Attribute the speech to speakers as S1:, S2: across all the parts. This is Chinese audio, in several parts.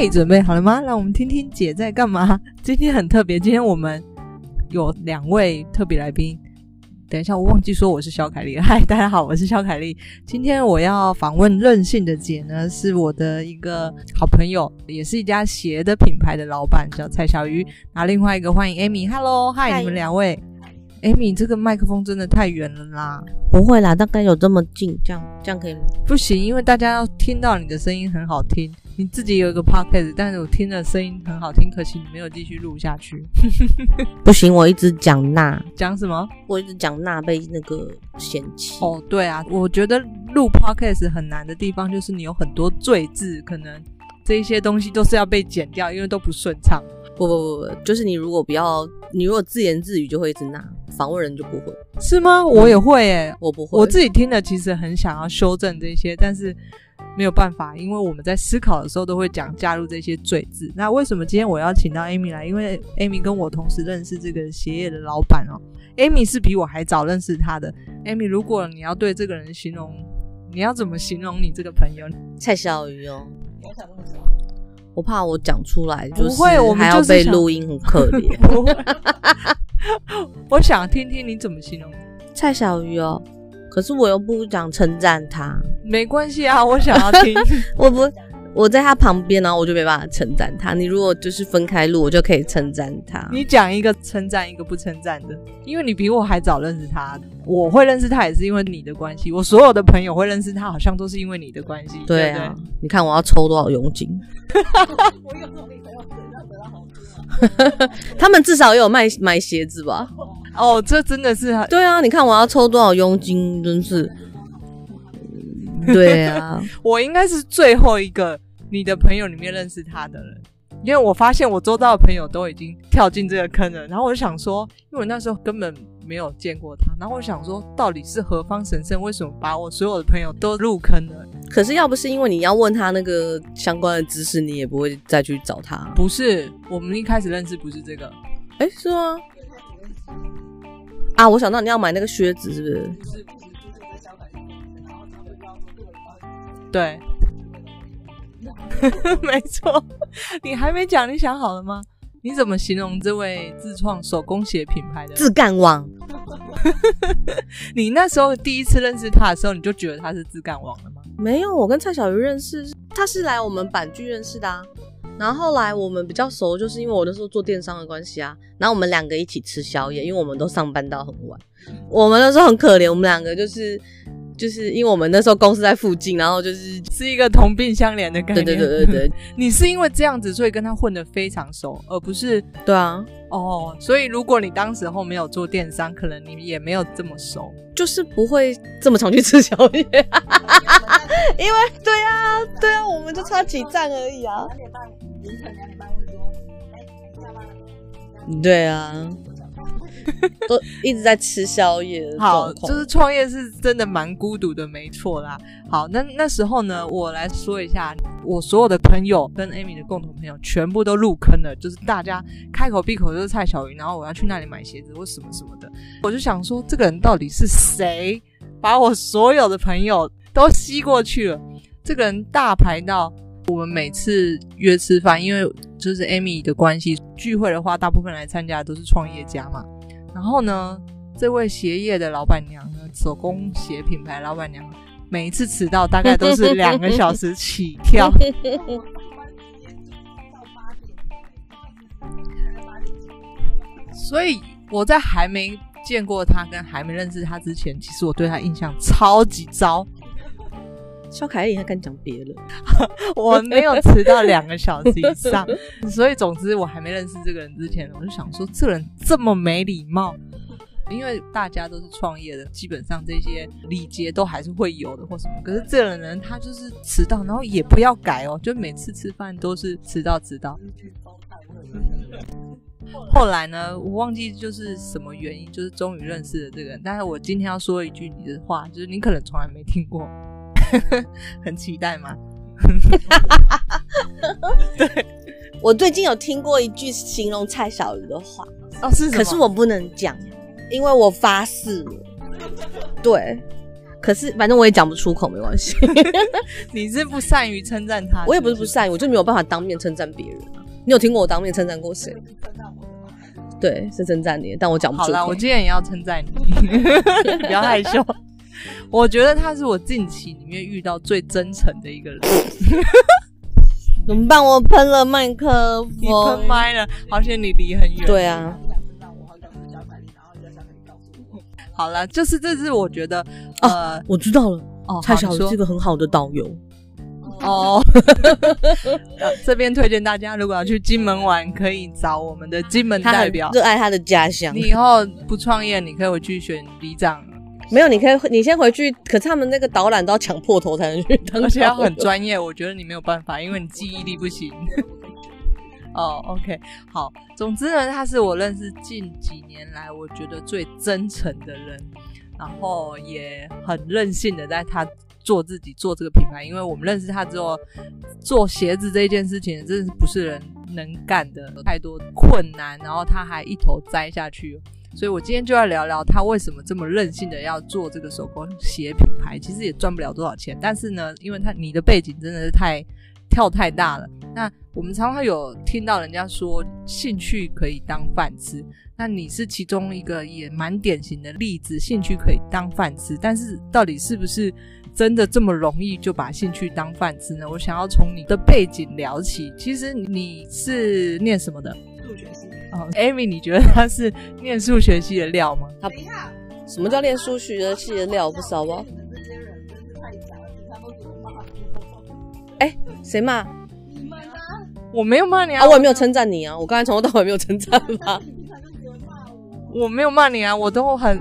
S1: 嘿，准备好了吗？让我们听听姐在干嘛。今天很特别，今天我们有两位特别来宾。等一下，我忘记说我是肖凯丽。嗨，大家好，我是肖凯丽。今天我要访问任性的姐呢，是我的一个好朋友，也是一家鞋的品牌的老板，叫蔡小鱼。那另外一个欢迎 Amy，Hello，嗨，Hi, 你们两位。Amy，这个麦克风真的太远了啦！
S2: 不会啦，大概有这么近，这样这样可以吗？
S1: 不行，因为大家要听到你的声音很好听。你自己有一个 podcast，但是我听的声音很好听，可惜你没有继续录下去。
S2: 不行，我一直讲那
S1: 讲什么？
S2: 我一直讲那被那个嫌弃。
S1: 哦，对啊，我觉得录 podcast 很难的地方就是你有很多赘字，可能这一些东西都是要被剪掉，因为都不顺畅。
S2: 不不不不，就是你如果不要，你如果自言自语就会一直那，访问人就不会，
S1: 是吗？我也会诶，
S2: 我不会。
S1: 我自己听的其实很想要修正这些，但是没有办法，因为我们在思考的时候都会讲加入这些罪字。那为什么今天我要请到 Amy 来？因为 Amy 跟我同时认识这个鞋业的老板哦。Amy 是比我还早认识他的。Amy，如果你要对这个人形容，你要怎么形容你这个朋友？
S2: 蔡小鱼哦。我怕我讲出来，
S1: 不会，我们就是
S2: 还要被录音，很 可
S1: 怜。我想听听你怎么形容
S2: 蔡小鱼哦，可是我又不想称赞他，
S1: 没关系啊，我想要听，
S2: 我不。我在他旁边，然后我就没办法称赞他。你如果就是分开录，我就可以称赞他。
S1: 你讲一个称赞，一个不称赞的，因为你比我还早认识他。我会认识他也是因为你的关系。我所有的朋友会认识他，好像都是因为你的关系。
S2: 对啊，对对，你看我要抽多少佣金？我有努力，得到好处。他们至少也有卖买鞋子吧？
S1: 哦，这真的是
S2: 对啊！你看我要抽多少佣金，真是。对啊，
S1: 我应该是最后一个你的朋友里面认识他的人，因为我发现我周遭的朋友都已经跳进这个坑了。然后我就想说，因为我那时候根本没有见过他，然后我想说，到底是何方神圣，为什么把我所有的朋友都入坑了？
S2: 可是要不是因为你要问他那个相关的知识，你也不会再去找他。
S1: 不是，我们一开始认识不是这个，
S2: 哎，是吗？啊，我想到你要买那个靴子，是不是？是
S1: 对，没错。你还没讲，你想好了吗？你怎么形容这位自创手工鞋品牌的
S2: 自干王？
S1: 你那时候第一次认识他的时候，你就觉得他是自干王了吗？
S2: 没有，我跟蔡小鱼认识，他是来我们板剧认识的啊。然后后来我们比较熟，就是因为我那时候做电商的关系啊。然后我们两个一起吃宵夜，因为我们都上班到很晚。我们那时候很可怜，我们两个就是。就是因为我们那时候公司在附近，然后就是
S1: 是一个同病相怜的感觉。
S2: 对对对对对，
S1: 你是因为这样子，所以跟他混得非常熟，而不是
S2: 对啊。
S1: 哦，所以如果你当时候没有做电商，可能你也没有这么熟，
S2: 就是不会这么常去吃宵夜。因为对啊，对啊，我们就差几站而已啊。两点半，凌晨两点半会说，哎，下班了。对啊。都一直在吃宵夜。
S1: 好，就是创业是真的蛮孤独的，没错啦。好，那那时候呢，我来说一下，我所有的朋友跟 Amy 的共同朋友全部都入坑了，就是大家开口闭口就是蔡小云，然后我要去那里买鞋子或什么什么的。我就想说，这个人到底是谁，把我所有的朋友都吸过去了？这个人大牌到我们每次约吃饭，因为就是 Amy 的关系，聚会的话，大部分来参加的都是创业家嘛。然后呢，这位鞋业的老板娘呢，手工鞋品牌老板娘，每一次迟到大概都是两个小时起跳。所以我在还没见过他跟还没认识他之前，其实我对他印象超级糟。
S2: 萧凯丽还敢讲别人？
S1: 我没有迟到两个小时以上，所以总之我还没认识这个人之前，我就想说这个人这么没礼貌，因为大家都是创业的，基本上这些礼节都还是会有的或什么。可是这个人他就是迟到，然后也不要改哦，就每次吃饭都是迟到迟到。后来呢，我忘记就是什么原因，就是终于认识了这个人。但是我今天要说一句你的话，就是你可能从来没听过。很期待吗？
S2: 对，我最近有听过一句形容蔡小鱼的话
S1: 哦，是？
S2: 可是我不能讲，因为我发誓了。对，可是反正我也讲不出口，没关系。
S1: 你是不善于称赞他是是？
S2: 我也不是不善于，我就没有办法当面称赞别人啊。你有听过我当面称赞过谁？对，是称赞你，但我讲不出口。
S1: 好啦，我今天也要称赞你，不要害羞。我觉得他是我近期里面遇到最真诚的一个人。
S2: 怎么办？我喷了麦克风，
S1: 你喷麦了，好像你离很远。
S2: 对啊。
S1: 好了，就是这是我觉得，呃，啊、
S2: 我知道了。哦，蔡小是一个很好的导游。
S1: 哦，这边推荐大家，如果要去金门玩，可以找我们的金门代表，
S2: 热爱他的家乡。
S1: 你以后不创业，你可以回去选里长。
S2: 没有，你可以，你先回去。可是他们那个导览都要抢破头才能去，
S1: 而且要很专业。我觉得你没有办法，因为你记忆力不行。哦、oh，OK，好。总之呢，他是我认识近几年来我觉得最真诚的人，然后也很任性的在他做自己做这个品牌。因为我们认识他之后，做鞋子这件事情真的是不是人能干的，有太多困难，然后他还一头栽下去。所以我今天就要聊聊他为什么这么任性的要做这个手工鞋品牌。其实也赚不了多少钱，但是呢，因为他你的背景真的是太。跳太大了。那我们常常有听到人家说，兴趣可以当饭吃。那你是其中一个也蛮典型的例子，兴趣可以当饭吃。但是到底是不是真的这么容易就把兴趣当饭吃呢？我想要从你的背景聊起。其实你是念什么的？
S3: 数学系。
S1: 哦，Amy，你觉得他是念数学系的料吗？
S2: 他。什么叫念数学系的料？不知道吧？哎，谁骂？
S3: 你们啊！
S1: 我没有骂你啊，
S2: 啊，我也没有称赞你啊。我刚才从头到尾没有称赞吧。
S1: 我没有骂你啊，我都很。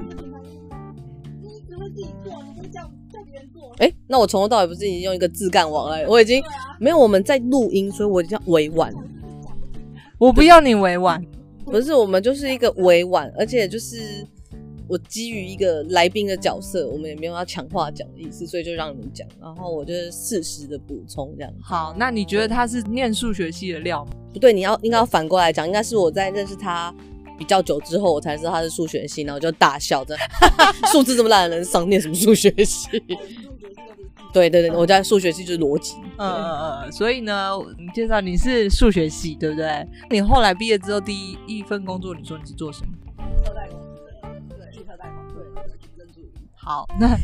S3: 你只会自己做，你会叫叫别人做。
S2: 哎，那我从头到尾不是已经用一个自干王了？我已经没有我们在录音，所以我叫委婉。
S1: 我不要你委婉，
S2: 不是我们就是一个委婉，而且就是。我基于一个来宾的角色，我们也没有要强话讲的意思，所以就让你们讲，然后我就是适时的补充这样。
S1: 好，那你觉得他是念数学系的料吗？
S2: 不对，你要应该要反过来讲，应该是我在认识他比较久之后，我才知道他是数学系，然后就大笑着，数字这么烂的人上念什么数学系？对对对，我在数学系就是逻辑。
S1: 嗯嗯嗯，所以呢，你介绍你是数学系，对不对？你后来毕业之后第一一份工作，你说你是做什么？好，那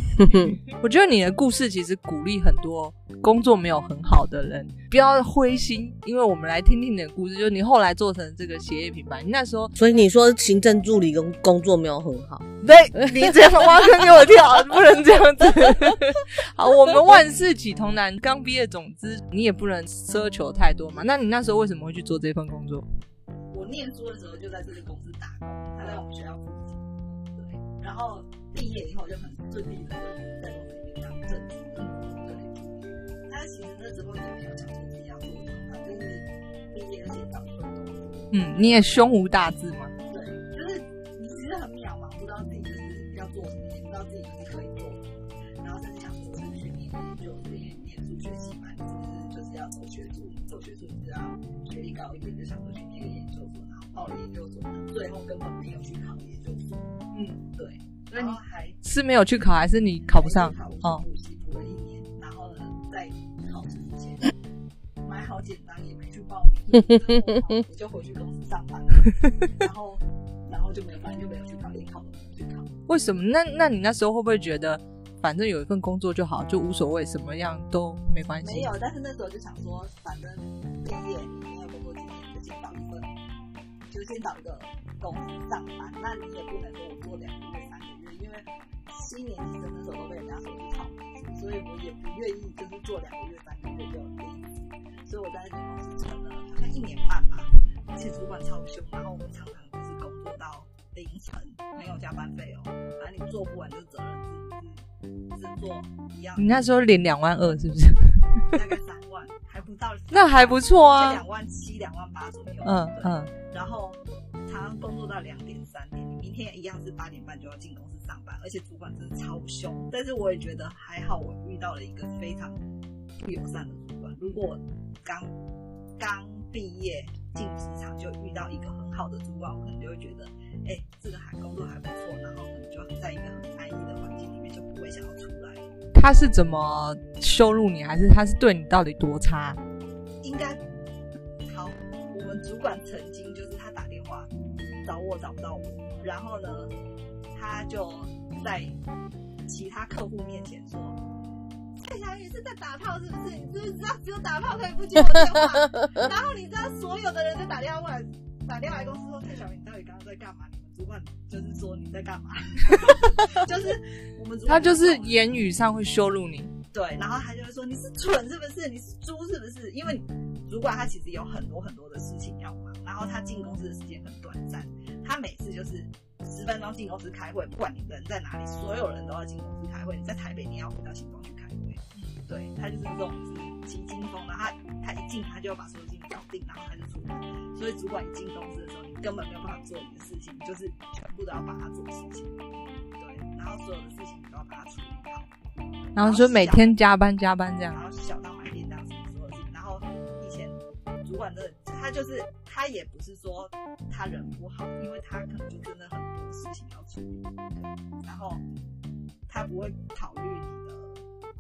S1: 我觉得你的故事其实鼓励很多工作没有很好的人，不要灰心，因为我们来听听你的故事。就是你后来做成这个鞋业品牌，你那时候，
S2: 所以你说行政助理跟工作没有很好，
S1: 对，你这样挖坑给我跳，不能这样子。好，我们万事起头难，刚毕业，总之你也不能奢求太多嘛。那你那时候为什么会去做这份工作？
S3: 我念书的时候就在这个公司打工，他在我们学校附近，对，然后。毕业以后就很顺利的就在公司里面当正职，对。但是其实那时候也没有想说自己要做什么，就是毕业而且找一份工作。
S1: 嗯，你也胸无大志嘛？
S3: 对，就是你其实很渺茫，不知道自己就是要做什么，也不知道自己就是可以做什么。然后甚至想说，是去念研究，因为念数学系嘛，就是就是要走学术，走学术是要学历高一点，就想说去念个研究所，然后报了研究所，最后根本没有去考研。那你还
S1: 是没有去考，还是你考不上？
S3: 哦，补习补了一年，然后呢，在考试之前买好简单，也没去报名，我就回去公司上班了。然后，然后就没有，反正就没有去考，连考都没有去考。
S1: 为什么？那那你那时候会不会觉得，反正有一份工作就好，就无所谓，什么样都没关系？
S3: 没有，但是那时候就想说，反正毕业你没有工作经验，就先找一份，就先找一个公司上班。那你也不能说我做两个月、三个月。因为七年级生那时候都被人家说是草，所以我也不愿意就是做两个月、三个月就离职，所以我在那间公司撑了好像一年半吧，而且主管超凶，然后我们常常就是工作到凌晨，没有加班费哦，反正你做不完就责任自己是做一样。
S1: 你那时候领两万二是不是？
S3: 大概三万，还不到，
S1: 那还不错啊，
S3: 两万七、两万八左右。
S1: 嗯嗯，
S3: 然后常常工作到两点、三点，明天一样是八点半就要进公司。上班，而且主管真的超凶，但是我也觉得还好，我遇到了一个非常不友善的主管。如果刚刚毕业进职场就遇到一个很好的主管，我可能就会觉得，哎、欸，这个还工作还不错，然后可能就在一个很安逸的环境里面，就不会想要出来。
S1: 他是怎么羞辱你，还是他是对你到底多差？
S3: 应该好，我们主管曾经就是他打电话找我找不到我，然后呢，他就在其他客户面前说：“蔡小雨是在打炮是不是？你知不知道只有打炮可以不接我电话？然后你知道所有的人都打电话过来，打电话来公司说蔡小雨，你到底刚刚在干嘛？你们主管就是说你在干嘛？就是我们主管
S1: 他就是言语上会羞辱你。”
S3: 对，然后他就会说你是蠢是不是？你是猪是不是？因为主管他其实有很多很多的事情要忙，然后他进公司的时间很每次就是十分钟进公司开会，不管你人在哪里，所有人都要进公司开会。你在台北，你要回到新庄去开会。对，他就是这种急惊风，然后他他一进他就要把所有事情搞定，然后他就出门。所以主管一进公司的时候，你根本没有办法做你的事情，就是全部都要帮他做事情。对，然后所有的事情你都要帮他处理好。
S1: 然后就每天加班加班这样，
S3: 然后小到买便当什么所有事情。然后以前主管的他就是他也不是说他人不好，因为他可能就真的很多事情要处理，然后他不会考虑你的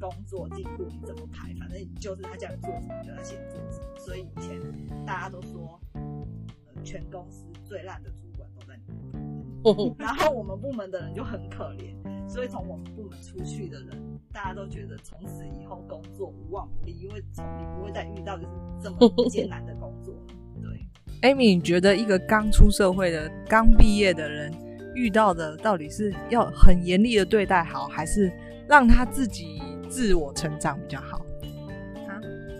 S3: 工作进度你怎么排，反正就是他叫你做什么就要先做什么。所以以前大家都说，呃，全公司最烂的主管都在你部门，然后我们部门的人就很可怜。所以从我们部门出去的人，大家都觉得从此以后工作无往不利，因为从你不会再遇到就是这么艰难的工作。对
S1: ，Amy，你觉得一个刚出社会的、刚毕业的人遇到的，到底是要很严厉的对待好，还是让他自己自我成长比较好？啊？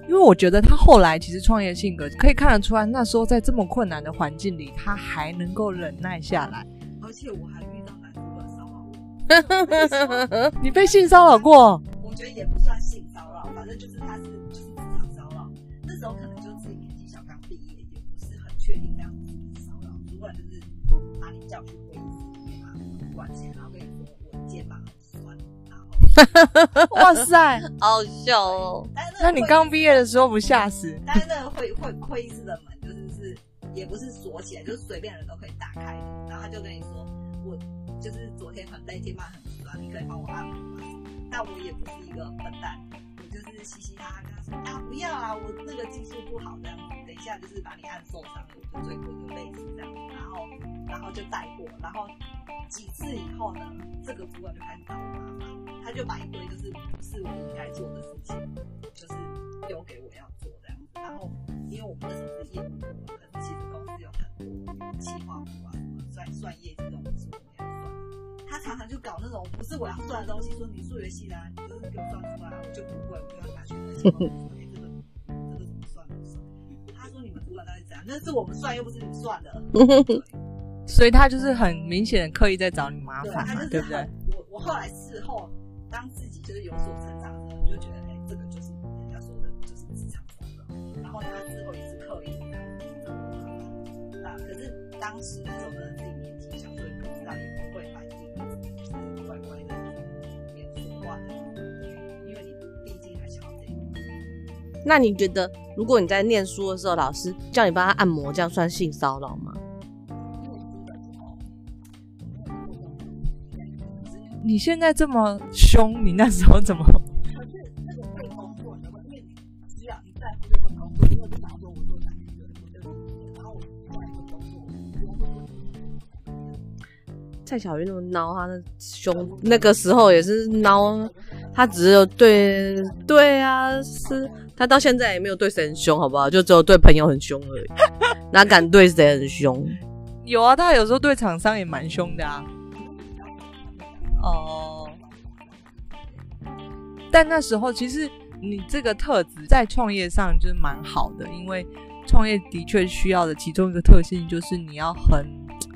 S1: 因为我觉得他后来其实创业性格可以看得出来，那时候在这么困难的环境里，他还能够忍耐下来，
S3: 而且我还。
S1: 你被性骚扰过？
S3: 我觉得也不算性骚扰，反正就是他是就是职场骚扰。那时候可能就自己年纪小，刚毕业，也不是很确定这样子是骚扰。主管就是把你叫去会议室啊，管钱，然后跟你说我肩膀很酸，然 后
S1: 哇塞，
S2: 好笑哦。
S1: 那你刚毕业的时候不吓死？
S3: 但是那个会会会议室的门就是是也不是锁起来，就是随便人都可以打开的。然后他就跟你说我。就是昨天很累，肩膀很酸，你可以帮我按摩吗？但我也不是一个笨蛋，我就是嘻嘻哈哈跟他说啊，不要啊，我那个技术不好这样，等一下就是把你按受伤了，我就最多就累死这样，然后然后就带过，然后几次以后呢，这个主管就开始找我麻烦，他就把一堆就是不是我应该做的事情，就是丢给我要做，然后因为我们那时候是业务部门，可是其实公司有很多企划部啊，什么算算业绩这种事。他常常就搞那种不是我要算的东西，说你数学系的，你就是给我算出来，我就不会，我就要拿去那个这个怎么算？他说你们主管到底怎样？那是我们算，又不是你算的。
S1: 所以他就是很明显的刻意在找你麻烦嘛，对不对？
S3: 我我后来事后当自己就是有所成他事后也是刻意这样子，啊，可是当时那时候呢，自己年纪小，所以不知道也不会反应。
S2: 那你觉得，如果你在念书的时候，老师叫你帮他按摩，这样算性骚扰吗？
S1: 你现在这么凶，你那时候怎么？
S2: 蔡小玉那么孬，他的凶，那个时候也是孬，他只有对对啊，是他到现在也没有对谁很凶，好不好？就只有对朋友很凶而已，哪敢对谁很凶？
S1: 有啊，他有时候对厂商也蛮凶的啊。哦，但那时候其实你这个特质在创业上就是蛮好的，因为创业的确需要的其中一个特性就是你要很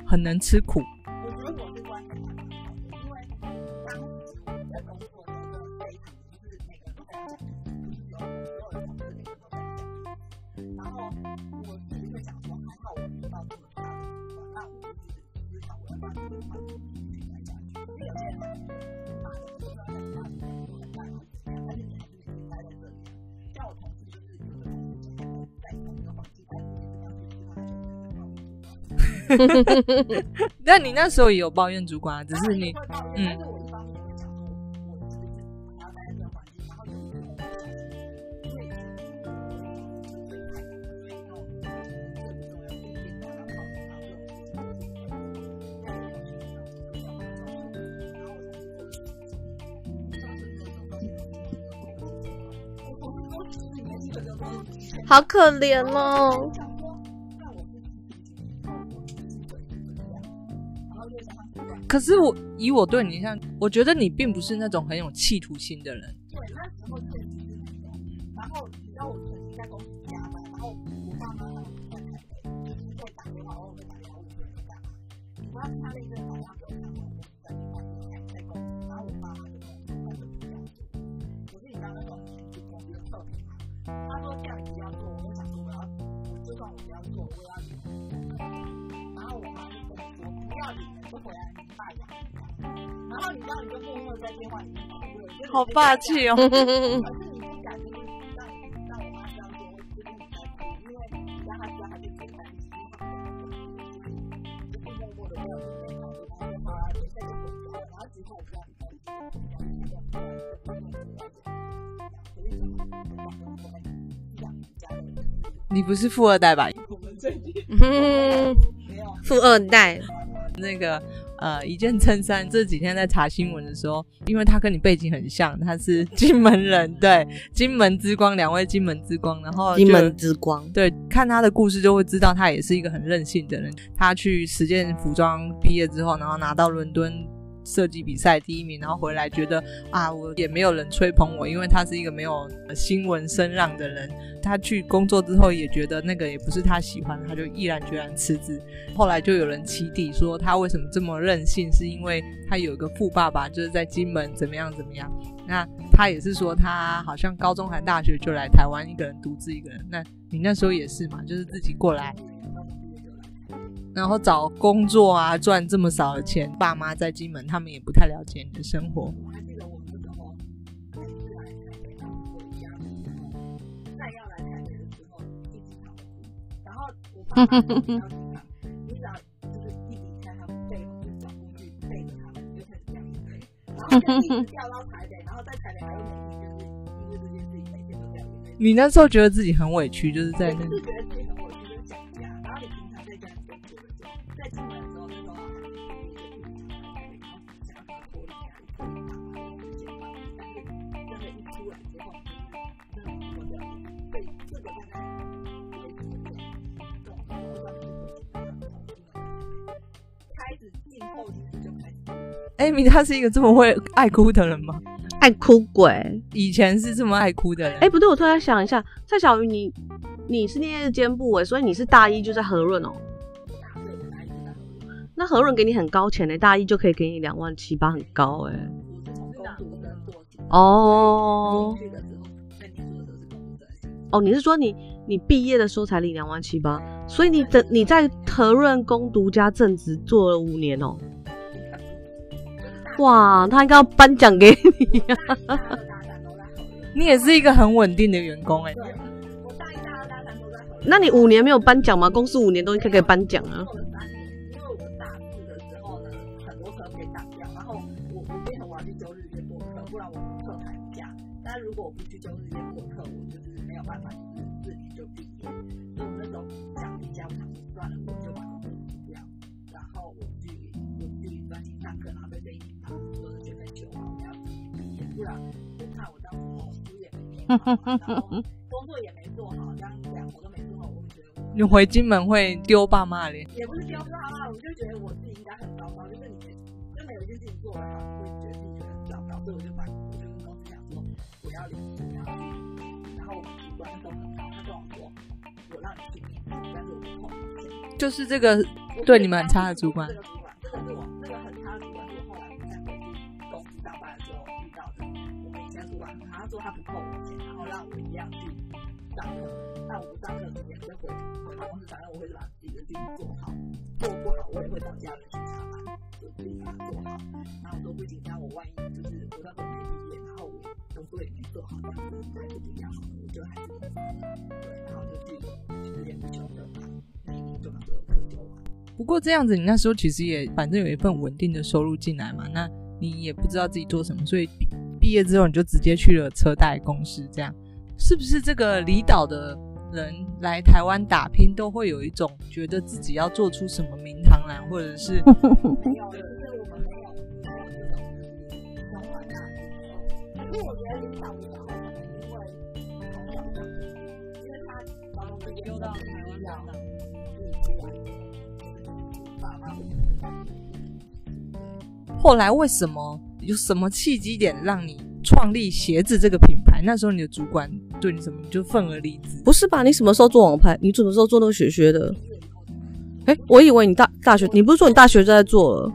S1: 很能吃苦。哼哼哼哼，那你那时候也有抱怨主管啊，只是你嗯
S2: 好可怜哦。
S1: 可是我以我对你像，我觉得你并不是那种很有企图心的人。
S3: 之后这样
S1: 你不是富二代吧？
S2: 嗯，富二代
S1: 那个。呃，一件衬衫。这几天在查新闻的时候，因为他跟你背景很像，他是金门人，对，金门之光，两位金门之光，然后
S2: 金门之光，
S1: 对，看他的故事就会知道他也是一个很任性的人。他去实践服装毕业之后，然后拿到伦敦设计比赛第一名，然后回来觉得啊，我也没有人吹捧我，因为他是一个没有新闻声浪的人。他去工作之后也觉得那个也不是他喜欢，他就毅然决然辞职。后来就有人起底说他为什么这么任性，是因为他有一个富爸爸，就是在金门怎么样怎么样。那他也是说他好像高中还大学就来台湾一个人独自一个人。那你那时候也是嘛，就是自己过来。然后找工作啊，赚这么少的钱，爸妈在金门，他们也不太了解你的生活。我还记得我们那时候第一次来台北，艾米，他是一个这么会爱哭的人吗？
S2: 爱哭鬼，
S1: 以前是这么爱哭的人。
S2: 哎、欸，不对，我突然想一下，蔡小鱼，你你是念夜间部哎，所以你是大一就在和润哦。那和润给你很高钱呢，大一就可以给你两万七八，很高哎。哦。哦，你是说你你毕业的时候才领两万七八，所以你等你在和润工读加正职做了五年哦。哇，他应该要颁奖给你呀！
S1: 你也是一个很稳定的员工哎。
S2: 那你五年没有颁奖吗？公司五年都应该可以颁奖啊。
S3: 因为我大四的时候工作也没做好，这样两活都没做好，我就觉得
S1: 你回金门会丢爸妈脸，
S3: 也不是丢爸妈，我就觉得我自己应该很糟糕，就是你真的有一件事情做得好，我会觉得自己觉得很糟糕，所以我就把我就跟公司讲说我要离职，然后然后我主管那时候很好，他跟我说我让你去面试，但是我不碰，
S1: 就是这个对你们很差的主管。这
S3: 个主管这个很差的主管。我后来我讲回去董事长办的时候遇到的，我们应该不管
S1: 他不扣我钱，像我一样去上课。但我不上课之前就回回公司，反正我会把自己的事情做好。做不好，我也会找家人去查班，就自己把它做好。那我都不紧张，我万一就是我到时候没毕业，然后我工作也没做好，这样子还是不一样。我就还是对，然后就自己有点不求的，那一年就把所有课做完。不过这样子，你那时候其实也反正有一份稳定的收入进来嘛，那你也不知道自己做什么，所以。毕业之后你就直接去了车贷公司，这样是不是？这个离岛的人来台湾打拼，都会有一种觉得自己要做出什么名堂来，或者是没有，就是我们没有，没有这种想法。因为我觉得领导的时候，因为从小就收到台湾料，后来为什么有什么契机点让你创立鞋子这个品牌？那时候你的主管对你什么你就愤而离职？
S2: 不是吧？你什么时候做网拍？你什么时候做那个雪靴的？哎、欸，我以为你大大学，你不是说你大学就在做了？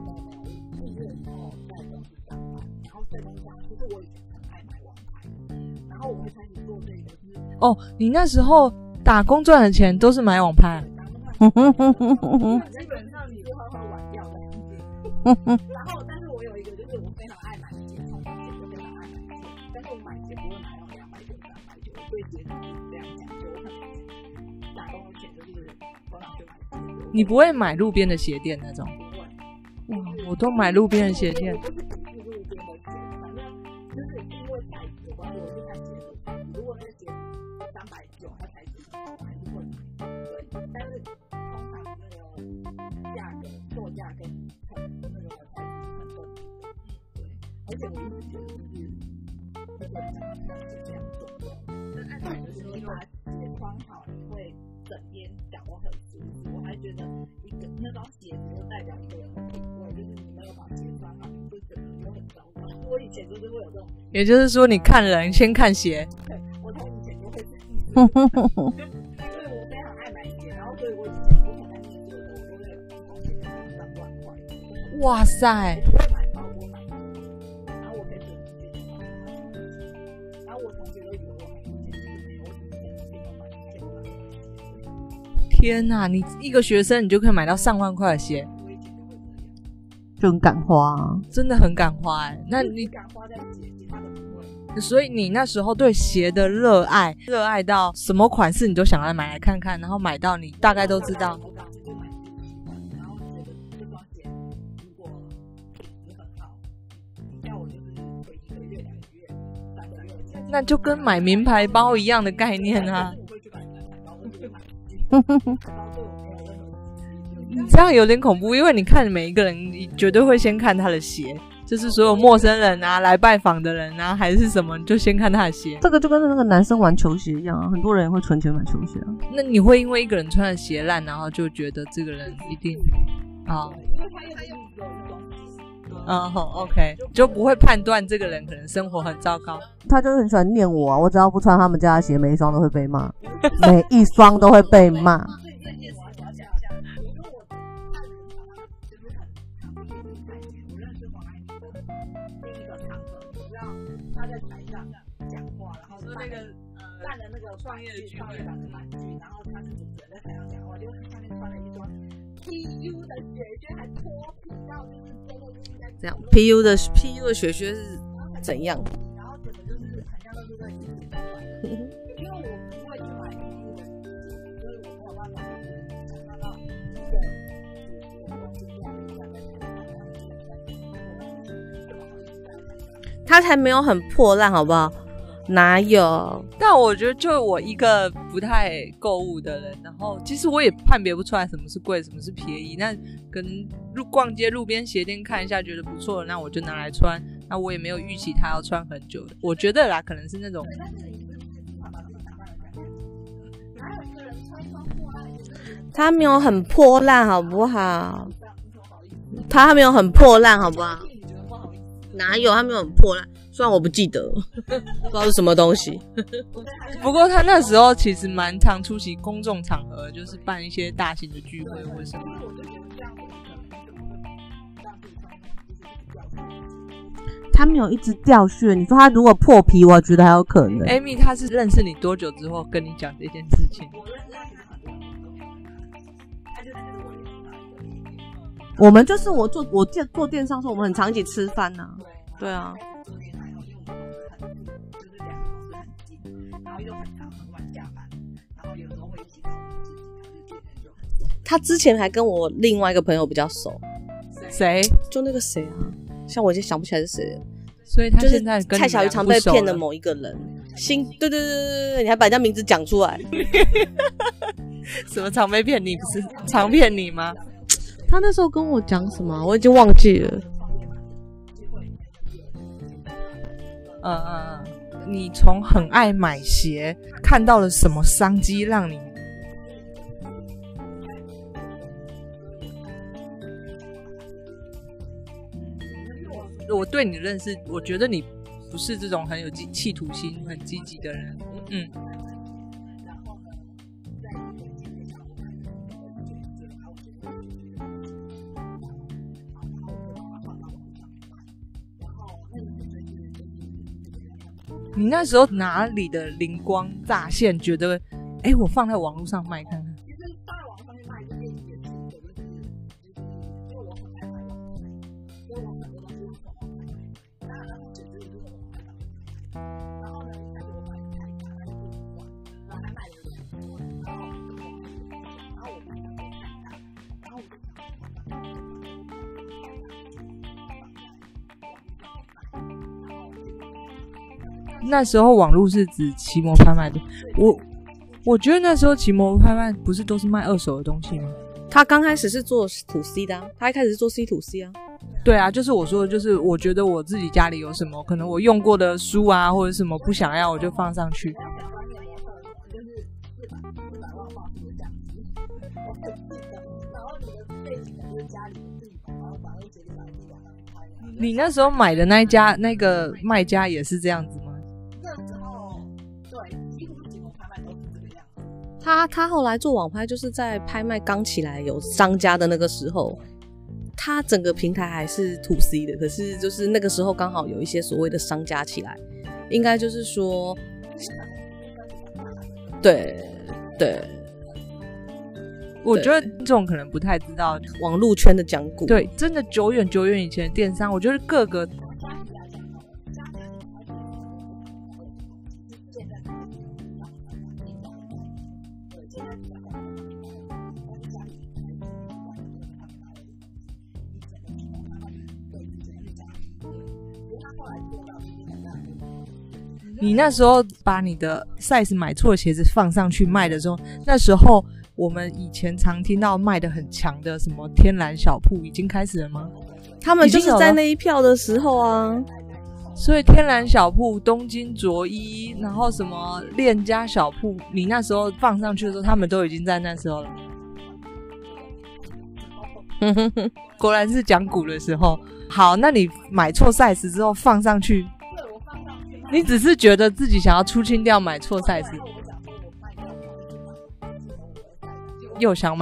S1: 哦，你那时候打工赚的钱都是买网拍，基
S3: 本上你就会会玩掉的。然后，百九，对鞋子是这样讲究。打工的钱就是我拿去买鞋。
S1: 你不会买路边的鞋店那种？
S3: 不会。
S1: 哇，我都买路边的鞋店。
S3: 而且我一直觉得就是，这样子这样做，那按理就是你把鞋穿好，你会整天脚都很舒服。我还觉得一个那双鞋子就代表一个人的品味，就是你没有把鞋穿好，你就整个人就很糟糕。我以前就是会有这种，
S1: 也就是说，你看人先看鞋。
S3: 对，我从以前就会这样。所以我非常爱买鞋，然后所以我以前不可能做的，我都会一双鞋上万块。
S1: 哇塞！天呐，你一个学生，你就可以买到上万块的鞋，
S2: 就很敢花，啊，
S1: 真的很敢花哎。那你
S3: 敢花在鞋，其他的不会。
S1: 所以你那时候对鞋的热爱，热爱到什么款式你都想来买来看看，然后买到你大概都知道。
S3: 然后觉得这双鞋如果品质很好，要我就是会一个月、两个月、三个月，
S1: 那就跟买名牌包一样的概念啊。你 这样有点恐怖，因为你看每一个人，你绝对会先看他的鞋，就是所有陌生人啊，来拜访的人啊，还是什么，你就先看他的鞋。
S2: 这个就跟那个男生玩球鞋一样啊，很多人也会存钱买球鞋啊。
S1: 那你会因为一个人穿的鞋烂，然后就觉得这个人一定啊？嗯，好，OK，就不会判断这个人可能生活很糟糕。
S2: 他就是很喜欢念我啊，我只要不穿他们家的鞋，每一双都会被骂，每一双都会被骂。
S3: 创业的创业板的玩具，然后他是主持人在台上讲话，就下面穿了一双 PU 的雪靴，还脱皮到就是真的就是在这样。
S2: PU 的 PU 的雪靴是怎
S3: 样？
S2: 他才没有很破烂，好不好？哪有？
S1: 但我觉得，就我一个不太购物的人，然后其实我也判别不出来什么是贵，什么是便宜。那可能路逛街路边鞋店看一下，觉得不错，那我就拿来穿。那我也没有预期它要穿很久的。我觉得啦，可能是那种。
S2: 他没有很破烂，好不好？他没有很破烂，好不好？哪有？他没有很破烂。虽然我不记得，不知道是什么东西。
S1: 不过他那时候其实蛮常出席公众场合，就是办一些大型的聚会或什么。
S2: 他没有一直掉血，你说他如果破皮，我觉得还有可能。
S1: Amy，他是认识你多久之后跟你讲这件事情？
S2: 我们就是我做我电做电商的时候，我们很常一起吃饭呐、啊。对啊。他之前还跟我另外一个朋友比较熟，
S1: 谁？
S2: 就那个谁啊？像我已经想不起来是谁，
S1: 所以他现在跟蔡
S2: 小鱼常被骗的某一个人，新对对对对对，你还把人家名字讲出来？
S1: 什么常被骗？你不是常骗你吗？
S2: 他那时候跟我讲什么？我已经忘记了。
S1: 嗯嗯嗯，你从很爱买鞋看到了什么商机？让你
S3: 我对你的认识，我觉得你不是这种很有激企图心、很积极的人。嗯。你那时候哪里的灵光乍现，觉得，哎，我放在网络上卖看那时候网络是指奇摩拍卖的，我我觉得那时候奇摩拍卖不是都是卖二手的东西吗？
S2: 他刚开始是做 to C 的，啊，他一开始是做 C to C 啊。
S3: 对啊，就是我说的，就是我觉得我自己家里有什么，可能我用过的书啊，或者什么不想要，我就放上去。你那时候买的那一家那个卖家也是这样子吗？
S2: 他他后来做网拍，就是在拍卖刚起来有商家的那个时候，他整个平台还是 to C 的，可是就是那个时候刚好有一些所谓的商家起来，应该就是说，对对，
S3: 我觉得这种可能不太知道
S2: 网络圈的讲古，
S3: 对，真的久远久远以前的电商，我觉得各个。你那时候把你的 size 买错鞋子放上去卖的时候，那时候我们以前常听到卖的很强的什么天然小铺已经开始了吗？
S2: 他们就是在那一票的时候啊。
S3: 所以天然小铺、东京着衣，然后什么链家小铺，你那时候放上去的时候，他们都已经在那时候了。果然是讲古的时候。好，那你买错 size 之后放上去。你只是觉得自己想要出清掉买错 size，又想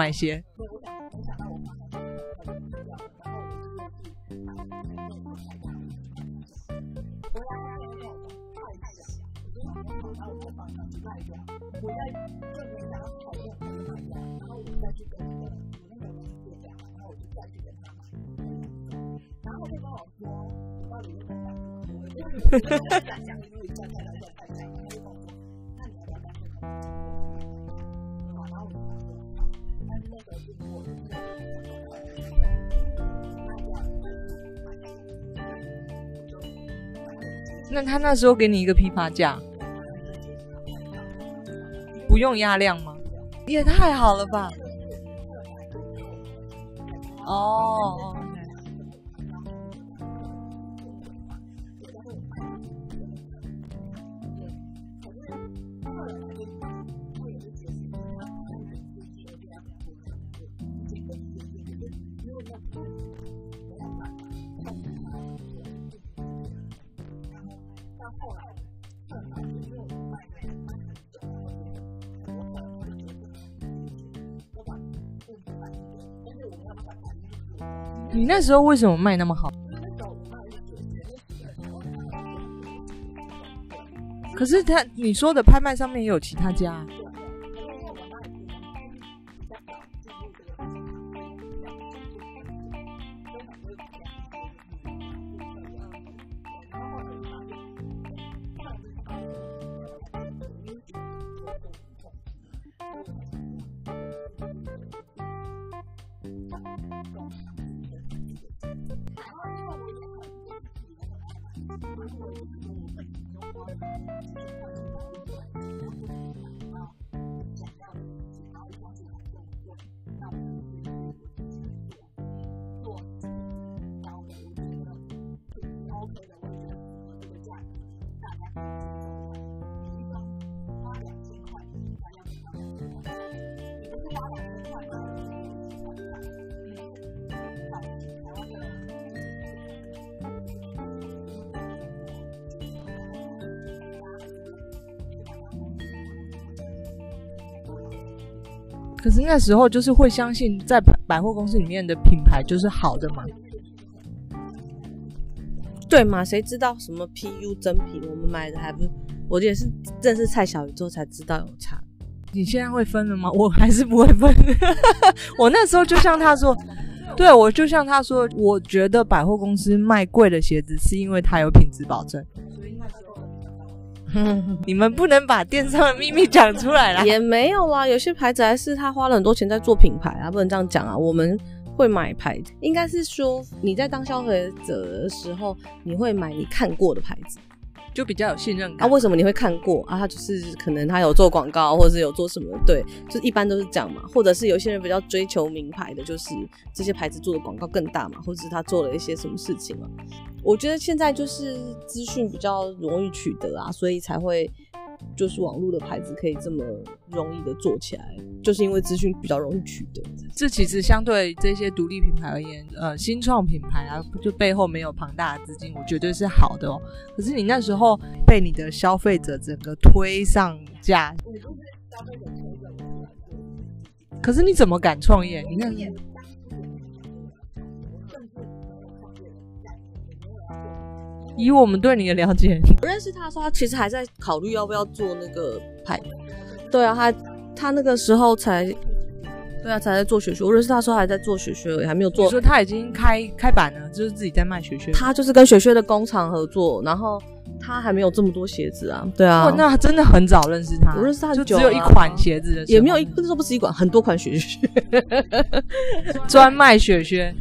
S3: 那他那时候给你一个批发价，不用压量吗？也太好了吧！哦。那时候为什么卖那么好？可是他你说的拍卖上面也有其他家。可是那时候就是会相信在百百货公司里面的品牌就是好的嘛？
S2: 对嘛？谁知道什么 PU 真皮？我们买的还不，我也是认识蔡小鱼之后才知道有差。
S3: 你现在会分了吗？我还是不会分。我那时候就像他说，对，我就像他说，我觉得百货公司卖贵的鞋子是因为它有品质保证。你们不能把电商的秘密讲出来啦。
S2: 也没有啦，有些牌子还是他花了很多钱在做品牌啊，不能这样讲啊。我们会买牌子，应该是说你在当消费者的时候，你会买你看过的牌子。
S3: 就比较有信任感
S2: 啊？为什么你会看过啊？他就是可能他有做广告，或者是有做什么？对，就是一般都是这样嘛。或者是有些人比较追求名牌的，就是这些牌子做的广告更大嘛，或者是他做了一些什么事情嘛。我觉得现在就是资讯比较容易取得啊，所以才会。就是网络的牌子可以这么容易的做起来，就是因为资讯比较容易取得。
S3: 这其实相对这些独立品牌而言，呃，新创品牌啊，就背后没有庞大的资金，我觉得是好的哦。可是你那时候被你的消费者整个推上架，可是你怎么敢创业？你看。以我们对你的了解，
S2: 我认识他的时候，他其实还在考虑要不要做那个牌。对啊，他他那个时候才，对啊，才在做雪靴。我认识他的时候还在做雪靴，也还没有做。
S3: 你说他已经开开版了，就是自己在卖雪靴。
S2: 他就是跟雪靴的工厂合作，然后他还没有这么多鞋子啊。对啊，
S3: 那真的很早认识他。
S2: 我认识他
S3: 就只有一款鞋子的，
S2: 也没有一，那时候不是一款，很多款雪靴，
S3: 专卖雪靴，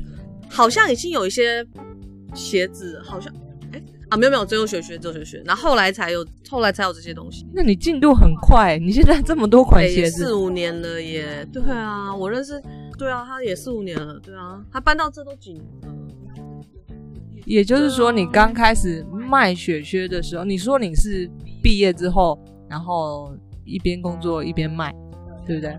S2: 好像已经有一些鞋子，好像。啊，没有没有，只有雪靴，只有雪靴，然后后来才有，后来才有这些东西。
S3: 那你进度很快，你现在这么多款鞋子，
S2: 四五年了耶。对啊，我认识，对啊，他也四五年了，对啊，他搬到这都几年了。
S3: 也就是说，你刚开始卖雪靴的时候，你说你是毕业之后，然后一边工作一边卖，对不对？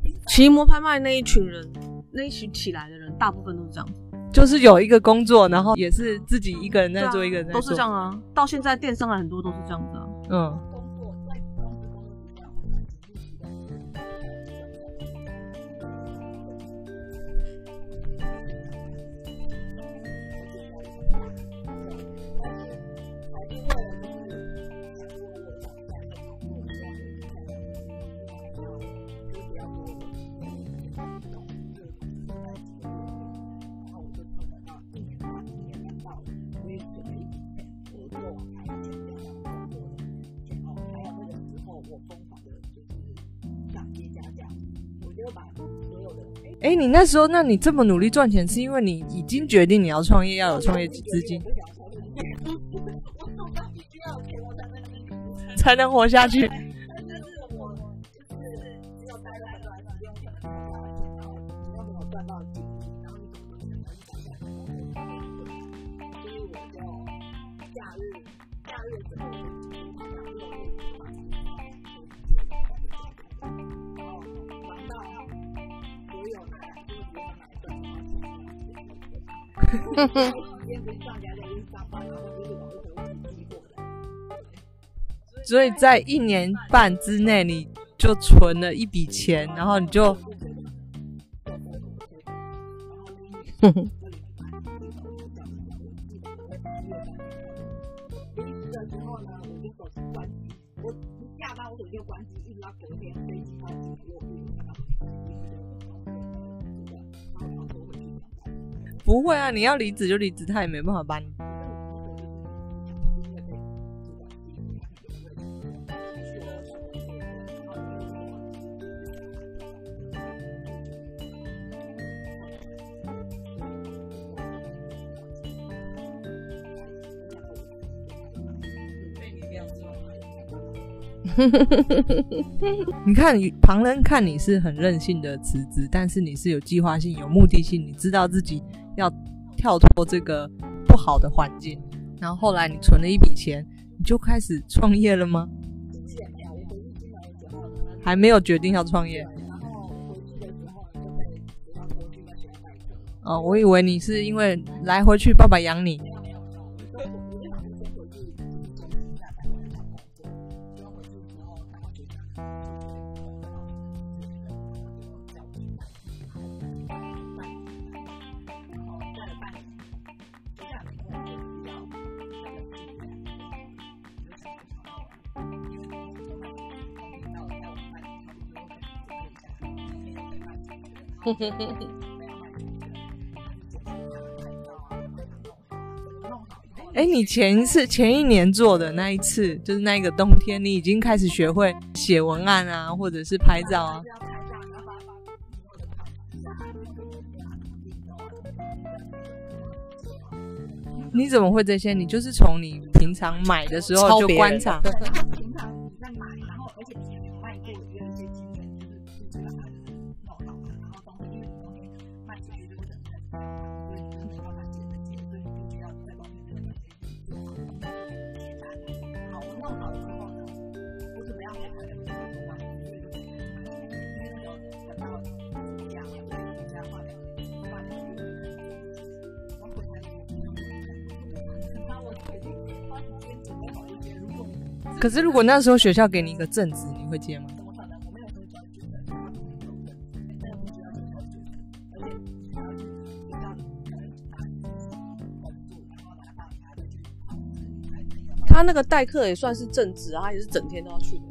S2: 奇摩拍卖那一群人，那一群起来的人，大部分都是这样子，
S3: 就是有一个工作，然后也是自己一个人在做，一个人在做，
S2: 都是这样啊。到现在电商很多都是这样子啊。嗯。
S3: 你那时候，那你这么努力赚钱，是因为你已经决定你要创业，要有创业资金，才能活下去。所以在一年半之内，你就存了一笔钱，然后你就。不会啊，你要离职就离职，他也没办法帮你。你看，旁人看你是很任性的辞职，但是你是有计划性、有目的性，你知道自己要跳脱这个不好的环境。然后后来你存了一笔钱，你就开始创业了吗？还没有决定要创业。哦，我以为你是因为来回去爸爸养你。哎，你前一次前一年做的那一次，就是那个冬天，你已经开始学会写文案啊，或者是拍照啊。你怎么会这些？你就是从你平常买的时候就观察。可是，如果那时候学校给你一个正职，你会接吗？
S2: 他那个代课也算是正职啊，他也是整天都要去的。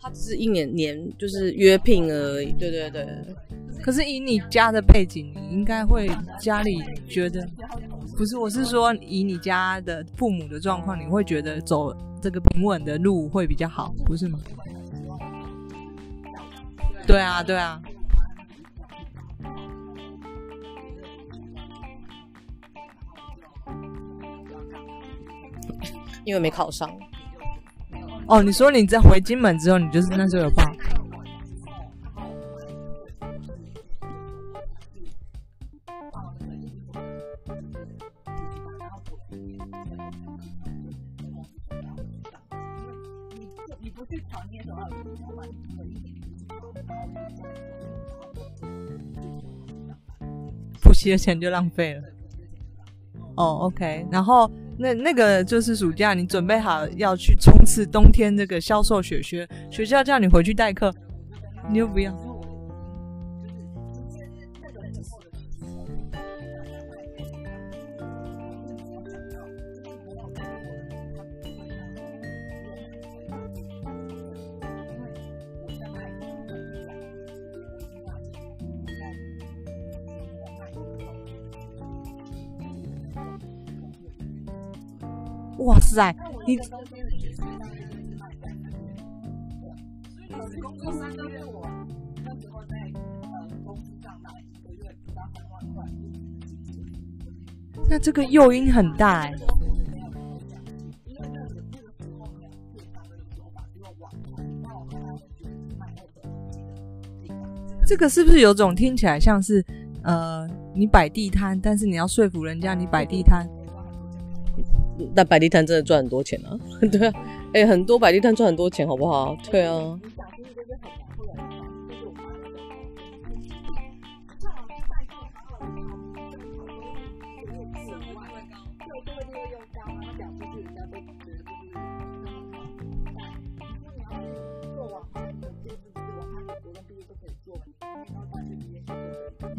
S2: 他只是一年年就是约聘而已。对对对。
S3: 可是以你家的背景，你应该会家里觉得。不是，我是说，以你家的父母的状况，你会觉得走这个平稳的路会比较好，不是吗？对啊，对啊。
S2: 因为没考上。
S3: 哦，你说你在回金门之后，你就是那时候有报。习的钱就浪费了。哦、oh，OK，然后那那个就是暑假，你准备好要去冲刺冬天这个销售雪靴，学校叫你回去代课，你又不要。一个冬天的韭菜大概只卖三个月，
S4: 所以只工作三个月。
S3: 我那时候在呃公司上卖一个月，拿三万块。那这个诱因很大哎。这个是不是有种听起来像是呃，你摆地摊，但是你要说服人家你摆地摊？
S2: 但摆地摊真的赚很多钱啊！对啊，哎、很多摆地摊赚很多钱，好不好？对啊。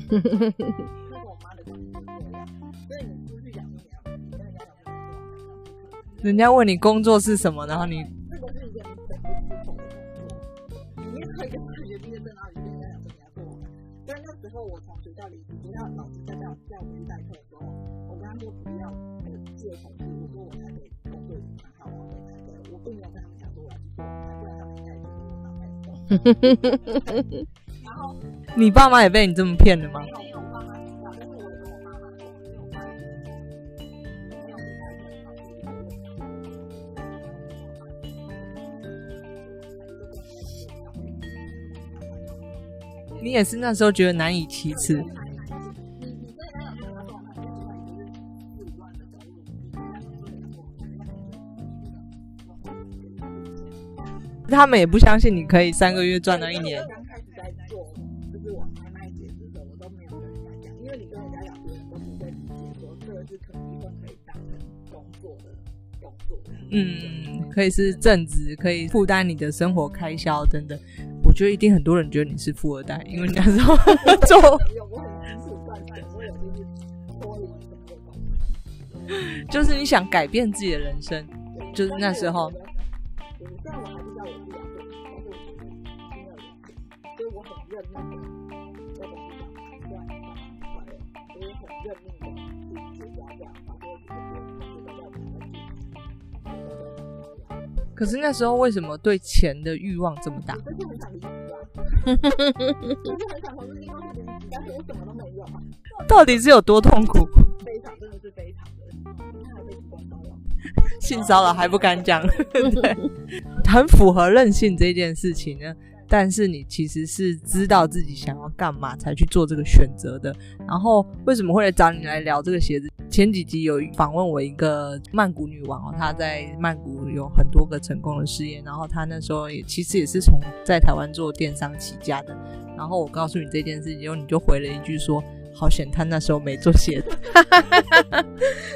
S3: 人家问你工作是什么，然后你。
S1: 这个是一个很不同的工作。你念了一个大学毕业证，然后你跟人家讲说你要做网站。但那时候我从学校里，学校老师在叫叫我去代课的时候，我跟他说不要借口，我说我台北工作已经蛮好了，我台北，我并没有跟他们讲说我要去做网站，不然他们应该觉得我脑袋有洞。然后
S3: 你爸妈也被你这么骗的吗？
S1: 你也是那时候觉得难以启齿。他们也不相信你可以三个月赚到一年。
S3: 刚开始在做，就是我拍卖节的我都没有跟人家讲，因为你跟人家讲，别人都不会理解说这个是可以更可以当成工作的工作。
S1: 嗯，可以是正职，可以负担你的生活开销等等。我觉得一定很多人觉得你是富二代，因为你那时候做，就是你想改变自己的人生，就是那时候。可是那时候为什么对钱的欲望这么大？就是很想离职，就是很想从这个地方离职，但是我什么都没有。到底是有多痛苦？非常，真的是非常的，因为还被性骚扰，性骚扰还不敢讲，对，很符合任性这件事情呢。但是你其实是知道自己想要干嘛才去做这个选择的。然后为什么会来找你来聊这个鞋子？前几集有访问我一个曼谷女王哦，她在曼谷有很多个成功的事业。然后她那时候也其实也是从在台湾做电商起家的。然后我告诉你这件事情，然后你就回了一句说：“好险，她那时候没做鞋子。”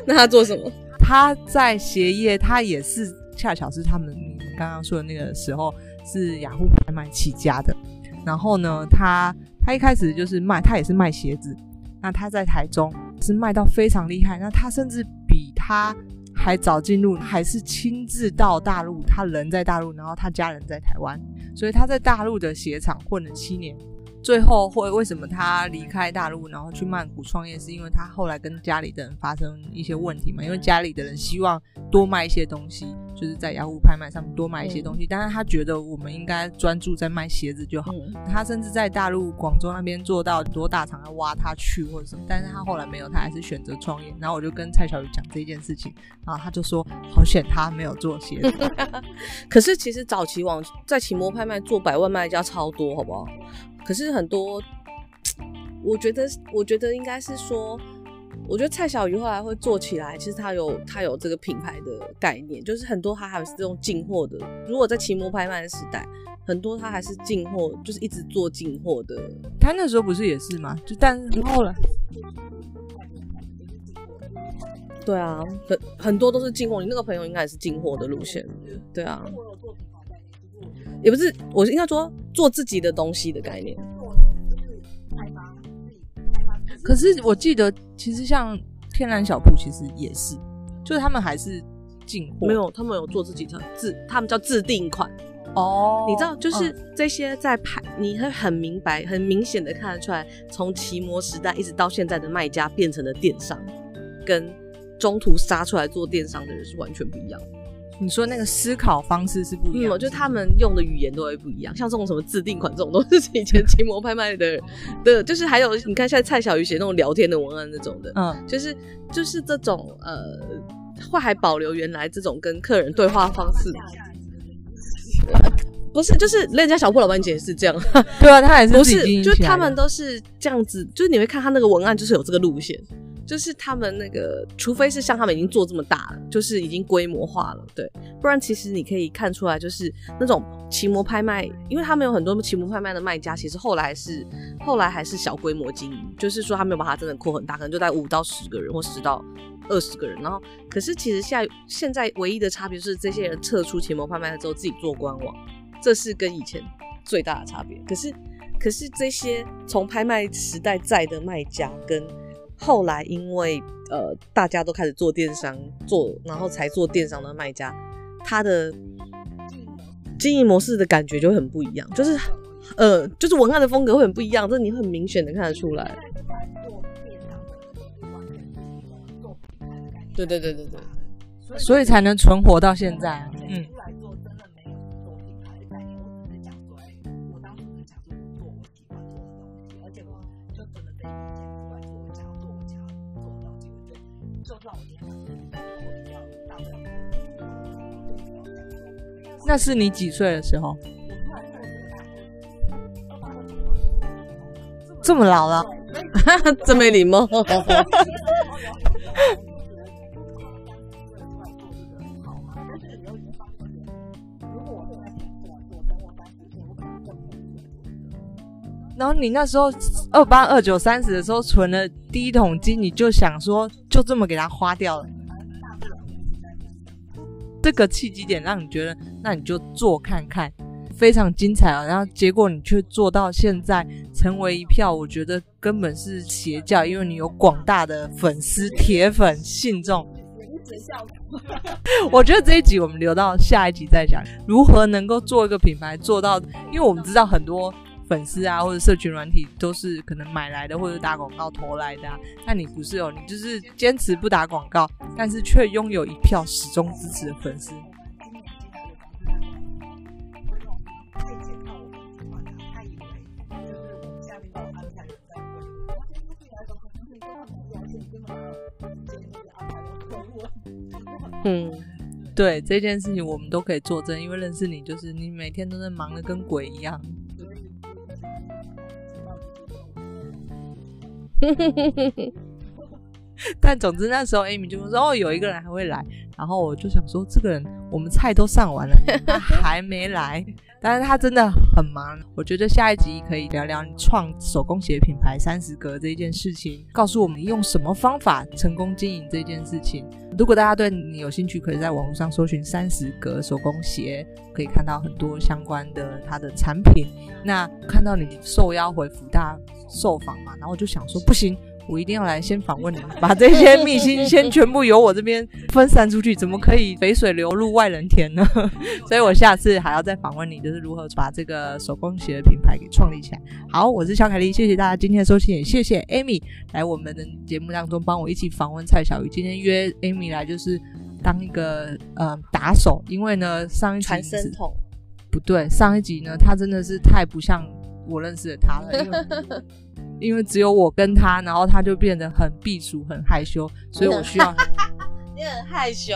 S2: 那她做什么？
S1: 她在鞋业，她也是恰巧是他们你刚刚说的那个时候。是雅虎拍卖起家的，然后呢，他他一开始就是卖，他也是卖鞋子。那他在台中是卖到非常厉害，那他甚至比他还早进入，还是亲自到大陆，他人在大陆，然后他家人在台湾，所以他在大陆的鞋厂混了七年。最后会为什么他离开大陆，然后去曼谷创业？是因为他后来跟家里的人发生一些问题嘛？因为家里的人希望多卖一些东西，就是在雅虎拍卖上面多买一些东西，但是他觉得我们应该专注在卖鞋子就好。他甚至在大陆广州那边做到很多大厂要挖他去或者什么，但是他后来没有，他还是选择创业。然后我就跟蔡小雨讲这件事情，然后他就说好险他没有做鞋子。
S2: 可是其实早期网在奇摩拍卖做百万卖家超多，好不好？可是很多，我觉得，我觉得应该是说，我觉得蔡小鱼后来会做起来，其实他有他有这个品牌的概念，就是很多他还是这种进货的。如果在奇摩拍卖的时代，很多他还是进货，就是一直做进货的。
S1: 他那时候不是也是吗？就但是后来，
S2: 对啊，很很多都是进货。你那个朋友应该也是进货的路线，对啊。也不是，我应该说做自己的东西的概念。
S1: 可是我记得，其实像天然小铺，其实也是，就是他们还是进货。
S2: 没有，他们有做自己的自，他们叫自定款。哦，你知道，就是这些在排，嗯、你会很明白、很明显的看得出来，从奇摩时代一直到现在的卖家变成了电商，跟中途杀出来做电商的人是完全不一样的。
S1: 你说那个思考方式是不一
S2: 样就他们用的语言都会不一样。像这种什么自定款这种，都是以前奇摩拍卖的的，就是还有你看现在蔡小鱼写那种聊天的文案那种的，嗯，就是就是这种呃，会还保留原来这种跟客人对话方式。不是，就是人家小铺老板姐是这样，
S1: 对啊，他也是
S2: 不是，就他们都是这样子，就是你会看他那个文案，就是有这个路线。就是他们那个，除非是像他们已经做这么大了，就是已经规模化了，对，不然其实你可以看出来，就是那种奇摩拍卖，因为他们有很多奇摩拍卖的卖家，其实后来是后来还是小规模经营，就是说他没有把它真的扩很大，可能就在五到十个人或十到二十个人，然后可是其实现在现在唯一的差别就是这些人撤出奇摩拍卖了之后自己做官网，这是跟以前最大的差别。可是可是这些从拍卖时代在的卖家跟后来因为呃大家都开始做电商，做然后才做电商的卖家，他的经营模式的感觉就会很不一样，就是呃就是文案的风格会很不一样，这你很明显的看得出来。对对对对对，
S1: 所以才能存活到现在。嗯。那是你几岁的时候？这么老了，
S2: 真没礼貌。
S1: 然后你那时候二八二九三十的时候存了第一桶金，你就想说就这么给它花掉了。这个契机点让你觉得，那你就做看看，非常精彩啊！然后结果你却做到现在，成为一票，我觉得根本是邪教，因为你有广大的粉丝、铁粉、信众。我觉得这一集我们留到下一集再讲，如何能够做一个品牌做到，因为我们知道很多。粉丝啊，或者社群软体都是可能买来的，或者打广告投来的啊。但你不是哦，你就是坚持不打广告，但是却拥有一票始终支持的粉丝。嗯，对这件事情我们都可以作证，因为认识你，就是你每天都在忙得跟鬼一样。但总之那时候，Amy 就说：“哦，有一个人还会来。”然后我就想说：“这个人，我们菜都上完了，他还没来。”但是他真的很忙。我觉得下一集可以聊聊创手工鞋品牌三十格这件事情，告诉我们用什么方法成功经营这件事情。如果大家对你有兴趣，可以在网络上搜寻三十格手工鞋，可以看到很多相关的它的产品。那看到你受邀回福大受访嘛，然后我就想说，不行。我一定要来先访问你，把这些秘辛先全部由我这边分散出去，怎么可以肥水流入外人田呢？所以我下次还要再访问你，就是如何把这个手工鞋的品牌给创立起来。好，我是小凯丽，谢谢大家今天的收听，也谢谢 Amy 来我们的节目当中帮我一起访问蔡小鱼。今天约 Amy 来就是当一个呃打手，因为呢上一集传声筒不对，上一集呢他真的是太不像我认识的他了。因为因为只有我跟他，然后他就变得很避暑、很害羞，所以我需要。
S2: 你很害羞，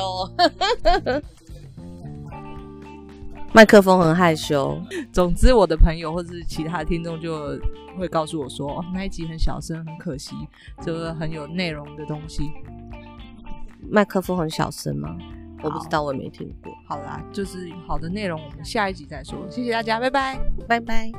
S2: 麦克风很害羞。
S1: 总之，我的朋友或者是其他听众就会告诉我说，哦，那一集很小声，很可惜，这个很有内容的东西。
S2: 麦克风很小声吗？我不知道，我也没听过。
S1: 好啦，就是好的内容，我们下一集再说。谢谢大家，拜拜，
S2: 拜拜。